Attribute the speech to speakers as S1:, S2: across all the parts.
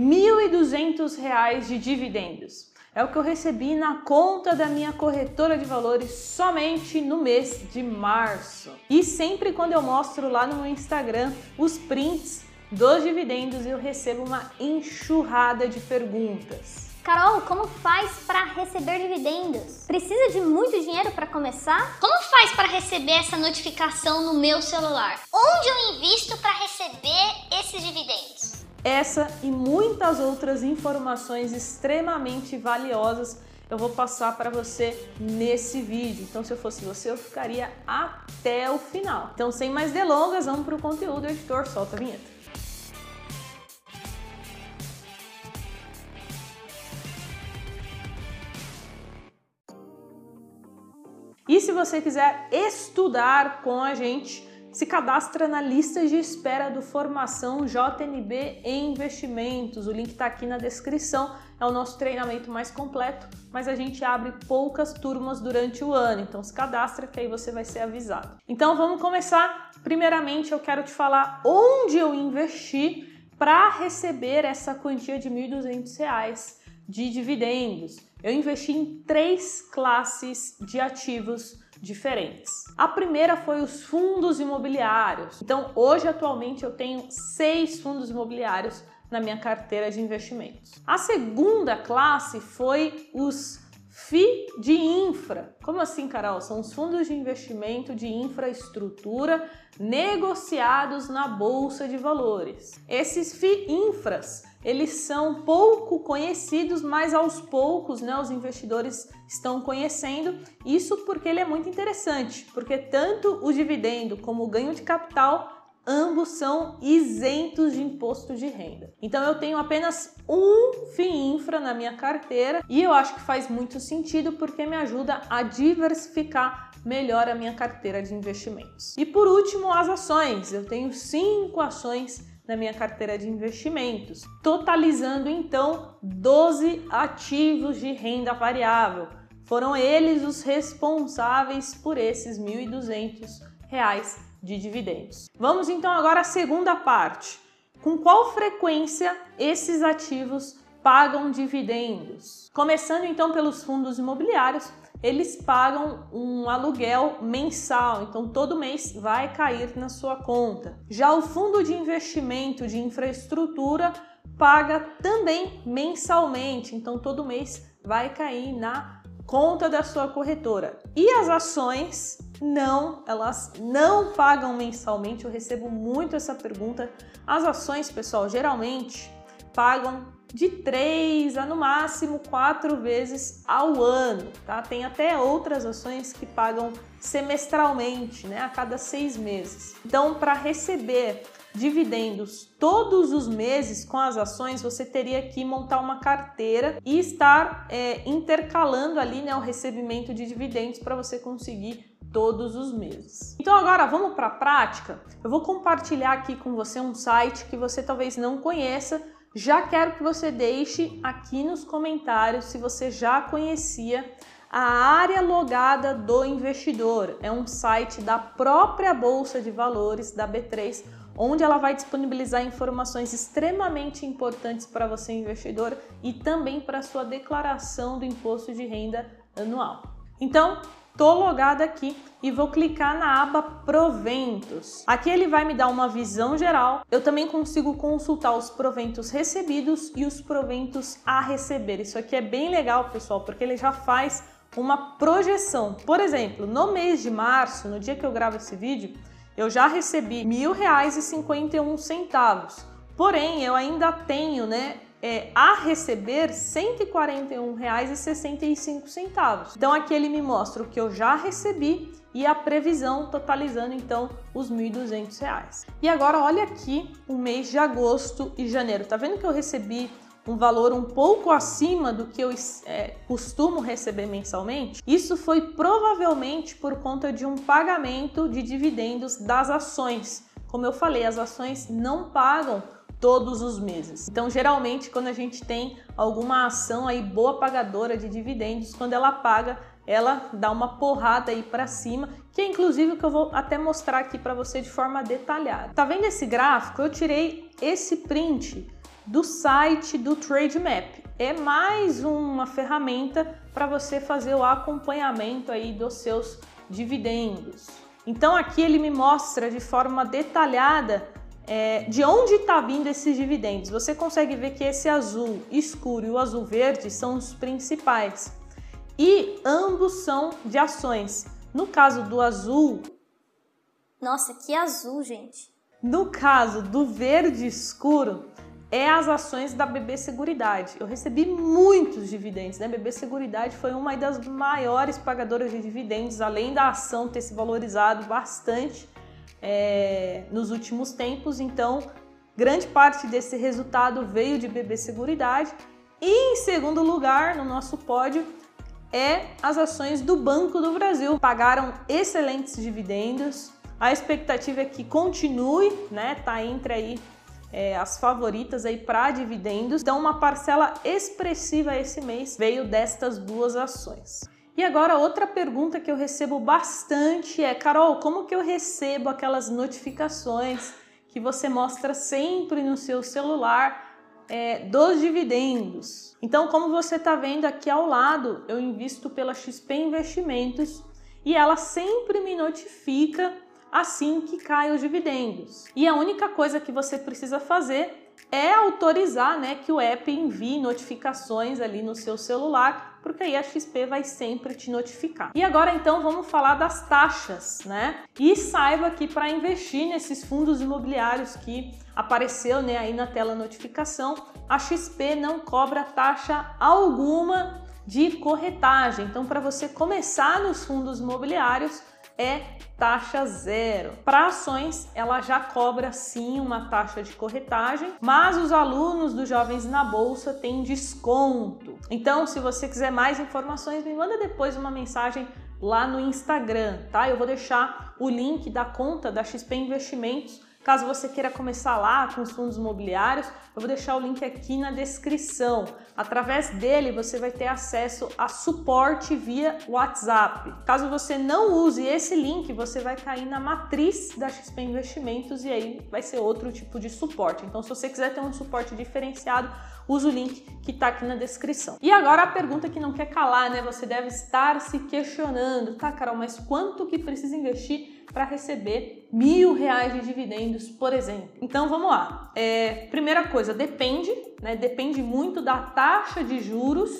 S1: R$ 1.200 de dividendos. É o que eu recebi na conta da minha corretora de valores somente no mês de março. E sempre quando eu mostro lá no meu Instagram os prints dos dividendos, eu recebo uma enxurrada de perguntas.
S2: Carol, como faz para receber dividendos? Precisa de muito dinheiro para começar? Como faz para receber essa notificação no meu celular? Onde eu invisto para receber esses dividendos?
S1: Essa e muitas outras informações extremamente valiosas eu vou passar para você nesse vídeo. Então, se eu fosse você, eu ficaria até o final. Então, sem mais delongas, vamos para o conteúdo. Editor, solta a vinheta. E se você quiser estudar com a gente, se cadastra na lista de espera do Formação JNB em Investimentos. O link está aqui na descrição. É o nosso treinamento mais completo, mas a gente abre poucas turmas durante o ano. Então se cadastra que aí você vai ser avisado. Então vamos começar. Primeiramente, eu quero te falar onde eu investi para receber essa quantia de R$ 1.200 de dividendos. Eu investi em três classes de ativos diferentes. A primeira foi os fundos imobiliários. Então, hoje atualmente eu tenho seis fundos imobiliários na minha carteira de investimentos. A segunda classe foi os FI de infra. Como assim, Carol? São os fundos de investimento de infraestrutura negociados na bolsa de valores. Esses FI infras eles são pouco conhecidos, mas aos poucos né, os investidores estão conhecendo. Isso porque ele é muito interessante, porque tanto o dividendo como o ganho de capital ambos são isentos de imposto de renda. Então eu tenho apenas um FII infra na minha carteira e eu acho que faz muito sentido porque me ajuda a diversificar melhor a minha carteira de investimentos. E por último, as ações. Eu tenho cinco ações na minha carteira de investimentos, totalizando então 12 ativos de renda variável. Foram eles os responsáveis por esses R$ 1.200 de dividendos. Vamos então agora à segunda parte. Com qual frequência esses ativos pagam dividendos? Começando então pelos fundos imobiliários, eles pagam um aluguel mensal, então todo mês vai cair na sua conta. Já o fundo de investimento de infraestrutura paga também mensalmente, então todo mês vai cair na conta da sua corretora. E as ações não, elas não pagam mensalmente. Eu recebo muito essa pergunta. As ações, pessoal, geralmente pagam de três a no máximo quatro vezes ao ano, tá? Tem até outras ações que pagam semestralmente, né? A cada seis meses. Então, para receber dividendos todos os meses com as ações, você teria que montar uma carteira e estar é, intercalando ali né, o recebimento de dividendos para você conseguir todos os meses. Então agora vamos para a prática. Eu vou compartilhar aqui com você um site que você talvez não conheça. Já quero que você deixe aqui nos comentários se você já conhecia a área logada do investidor. É um site da própria Bolsa de Valores da B3, onde ela vai disponibilizar informações extremamente importantes para você investidor e também para sua declaração do imposto de renda anual. Então, Tô logada aqui e vou clicar na aba Proventos. Aqui ele vai me dar uma visão geral. Eu também consigo consultar os proventos recebidos e os proventos a receber. Isso aqui é bem legal, pessoal, porque ele já faz uma projeção. Por exemplo, no mês de março, no dia que eu gravo esse vídeo, eu já recebi R$ 1.051. Porém, eu ainda tenho, né, é, a receber R$ 141,65. Então aqui ele me mostra o que eu já recebi e a previsão totalizando então os R$ 1.200. E agora olha aqui o mês de agosto e janeiro. Tá vendo que eu recebi um valor um pouco acima do que eu é, costumo receber mensalmente? Isso foi provavelmente por conta de um pagamento de dividendos das ações. Como eu falei, as ações não pagam todos os meses. Então, geralmente, quando a gente tem alguma ação aí boa pagadora de dividendos, quando ela paga, ela dá uma porrada aí para cima, que é inclusive o que eu vou até mostrar aqui para você de forma detalhada. Tá vendo esse gráfico? Eu tirei esse print do site do Trademap. É mais uma ferramenta para você fazer o acompanhamento aí dos seus dividendos. Então aqui ele me mostra de forma detalhada é, de onde está vindo esses dividendos. Você consegue ver que esse azul escuro e o azul verde são os principais. E ambos são de ações. No caso do azul.
S2: Nossa, que azul, gente!
S1: No caso do verde escuro, é as ações da BB Seguridade. Eu recebi muitos dividendos, né? BB Seguridade foi uma das maiores pagadoras de dividendos, além da ação ter se valorizado bastante é, nos últimos tempos. Então, grande parte desse resultado veio de BB Seguridade. E em segundo lugar, no nosso pódio, é as ações do Banco do Brasil. Pagaram excelentes dividendos. A expectativa é que continue, né? Tá entre aí é, as favoritas aí para dividendos. Então, uma parcela expressiva esse mês veio destas duas ações. E agora outra pergunta que eu recebo bastante é, Carol, como que eu recebo aquelas notificações que você mostra sempre no seu celular é, dos dividendos? Então, como você está vendo aqui ao lado, eu invisto pela XP Investimentos e ela sempre me notifica assim que caem os dividendos. E a única coisa que você precisa fazer é autorizar né, que o app envie notificações ali no seu celular, porque aí a XP vai sempre te notificar. E agora então vamos falar das taxas, né? E saiba que para investir nesses fundos imobiliários que apareceu né, aí na tela notificação, a XP não cobra taxa alguma de corretagem. Então, para você começar nos fundos imobiliários, é taxa zero. Para ações, ela já cobra sim uma taxa de corretagem, mas os alunos dos Jovens na Bolsa têm desconto. Então, se você quiser mais informações, me manda depois uma mensagem lá no Instagram, tá? Eu vou deixar o link da conta da XP Investimentos Caso você queira começar lá com os fundos imobiliários, eu vou deixar o link aqui na descrição. Através dele você vai ter acesso a suporte via WhatsApp. Caso você não use esse link, você vai cair na matriz da XP Investimentos e aí vai ser outro tipo de suporte. Então, se você quiser ter um suporte diferenciado, usa o link que está aqui na descrição. E agora a pergunta que não quer calar, né? Você deve estar se questionando, tá, Carol, mas quanto que precisa investir para receber mil reais de dividendos, por exemplo. Então vamos lá. É, primeira coisa, depende, né? Depende muito da taxa de juros.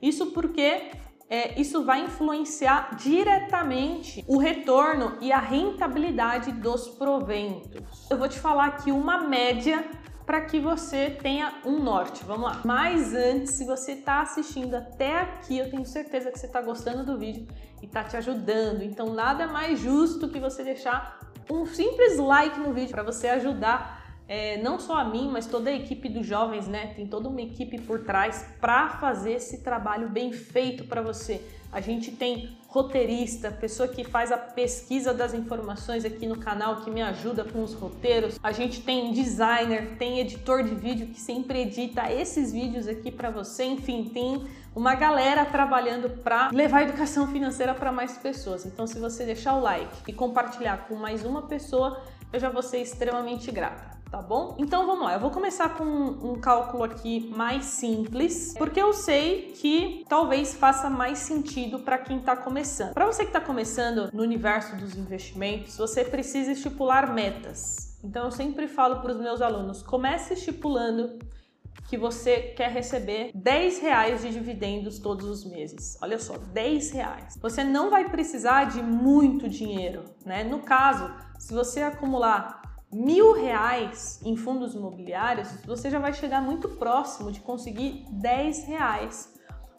S1: Isso porque é, isso vai influenciar diretamente o retorno e a rentabilidade dos proventos. Eu vou te falar aqui uma média para que você tenha um norte. Vamos lá. Mas antes, se você está assistindo até aqui, eu tenho certeza que você está gostando do vídeo e está te ajudando. Então, nada mais justo que você deixar um simples like no vídeo para você ajudar é, não só a mim, mas toda a equipe dos jovens, né? Tem toda uma equipe por trás para fazer esse trabalho bem feito para você. A gente tem roteirista, pessoa que faz a pesquisa das informações aqui no canal, que me ajuda com os roteiros. A gente tem designer, tem editor de vídeo que sempre edita esses vídeos aqui para você. Enfim, tem uma galera trabalhando para levar a educação financeira para mais pessoas. Então, se você deixar o like e compartilhar com mais uma pessoa, eu já vou ser extremamente grata tá bom? Então vamos lá, eu vou começar com um cálculo aqui mais simples, porque eu sei que talvez faça mais sentido para quem está começando. Para você que está começando no universo dos investimentos, você precisa estipular metas. Então eu sempre falo para os meus alunos, comece estipulando que você quer receber 10 reais de dividendos todos os meses. Olha só, 10 reais. Você não vai precisar de muito dinheiro, né? No caso, se você acumular mil reais em fundos imobiliários, você já vai chegar muito próximo de conseguir 10 reais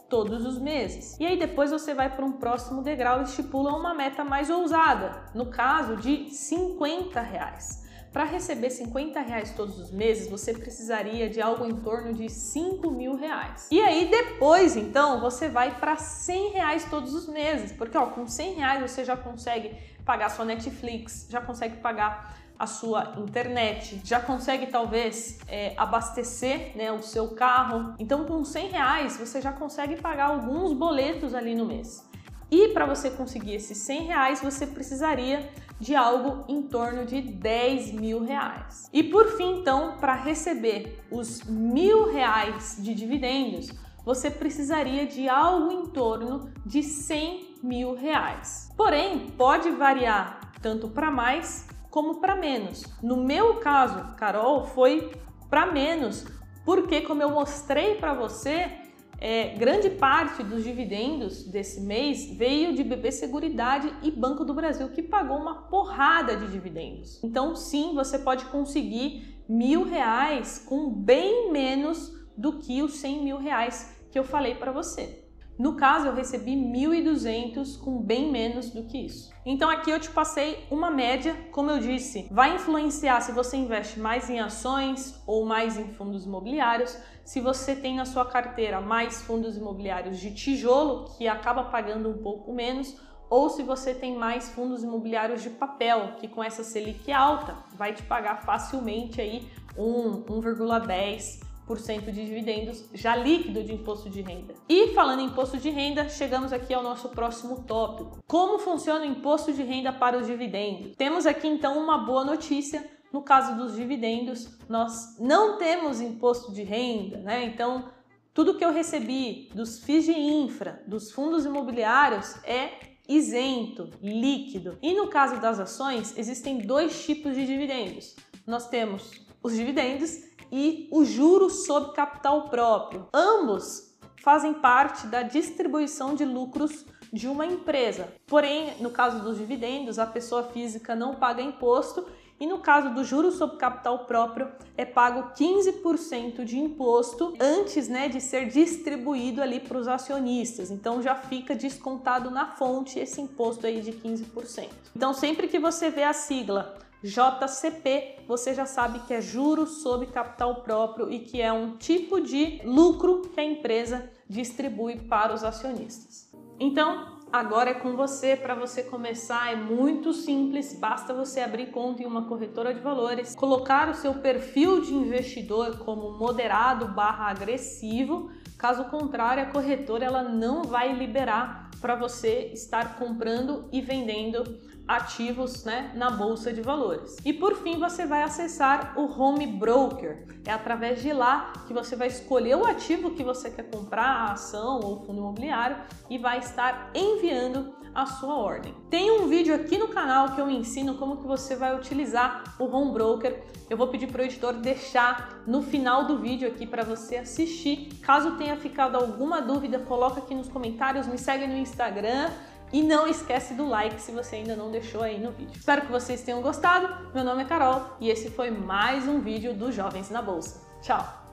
S1: todos os meses. E aí depois você vai para um próximo degrau e estipula uma meta mais ousada, no caso de 50 reais. Para receber 50 reais todos os meses, você precisaria de algo em torno de 5 mil reais. E aí depois, então, você vai para 100 reais todos os meses, porque ó, com 100 reais você já consegue pagar sua Netflix, já consegue pagar a sua internet, já consegue talvez é, abastecer né, o seu carro. Então, com 100 reais você já consegue pagar alguns boletos ali no mês. E para você conseguir esses 100 reais, você precisaria de algo em torno de 10 mil reais. E por fim, então, para receber os mil reais de dividendos, você precisaria de algo em torno de 100 mil reais. Porém, pode variar tanto para mais como para menos. No meu caso, Carol, foi para menos, porque como eu mostrei para você, é, grande parte dos dividendos desse mês veio de BB Seguridade e Banco do Brasil, que pagou uma porrada de dividendos. Então, sim, você pode conseguir mil reais com bem menos do que os 100 mil reais que eu falei para você. No caso, eu recebi 1.200 com bem menos do que isso. Então aqui eu te passei uma média, como eu disse, vai influenciar se você investe mais em ações ou mais em fundos imobiliários. Se você tem na sua carteira mais fundos imobiliários de tijolo, que acaba pagando um pouco menos, ou se você tem mais fundos imobiliários de papel, que com essa Selic alta vai te pagar facilmente aí um 1,10 de dividendos já líquido de imposto de renda. E falando em imposto de renda, chegamos aqui ao nosso próximo tópico. Como funciona o imposto de renda para os dividendos? Temos aqui então uma boa notícia. No caso dos dividendos, nós não temos imposto de renda, né? Então, tudo que eu recebi dos FIIs de infra, dos fundos imobiliários é isento, líquido. E no caso das ações, existem dois tipos de dividendos. Nós temos os dividendos e o juro sobre capital próprio. Ambos fazem parte da distribuição de lucros de uma empresa. Porém, no caso dos dividendos, a pessoa física não paga imposto e no caso do juro sobre capital próprio é pago 15% de imposto antes né, de ser distribuído ali para os acionistas. Então já fica descontado na fonte esse imposto aí de 15%. Então sempre que você vê a sigla JCP, você já sabe que é juros sobre capital próprio e que é um tipo de lucro que a empresa distribui para os acionistas. Então, agora é com você para você começar, é muito simples, basta você abrir conta em uma corretora de valores, colocar o seu perfil de investidor como moderado/agressivo. Caso contrário, a corretora ela não vai liberar para você estar comprando e vendendo ativos né, na bolsa de valores. E por fim, você vai acessar o Home Broker. É através de lá que você vai escolher o ativo que você quer comprar, a ação ou fundo imobiliário, e vai estar enviando a sua ordem. Tem um vídeo aqui no canal que eu ensino como que você vai utilizar o Home Broker. Eu vou pedir para o editor deixar no final do vídeo aqui para você assistir. Caso tenha ficado alguma dúvida, coloca aqui nos comentários, me segue no Instagram e não esquece do like se você ainda não deixou aí no vídeo. Espero que vocês tenham gostado. Meu nome é Carol e esse foi mais um vídeo do Jovens na Bolsa. Tchau!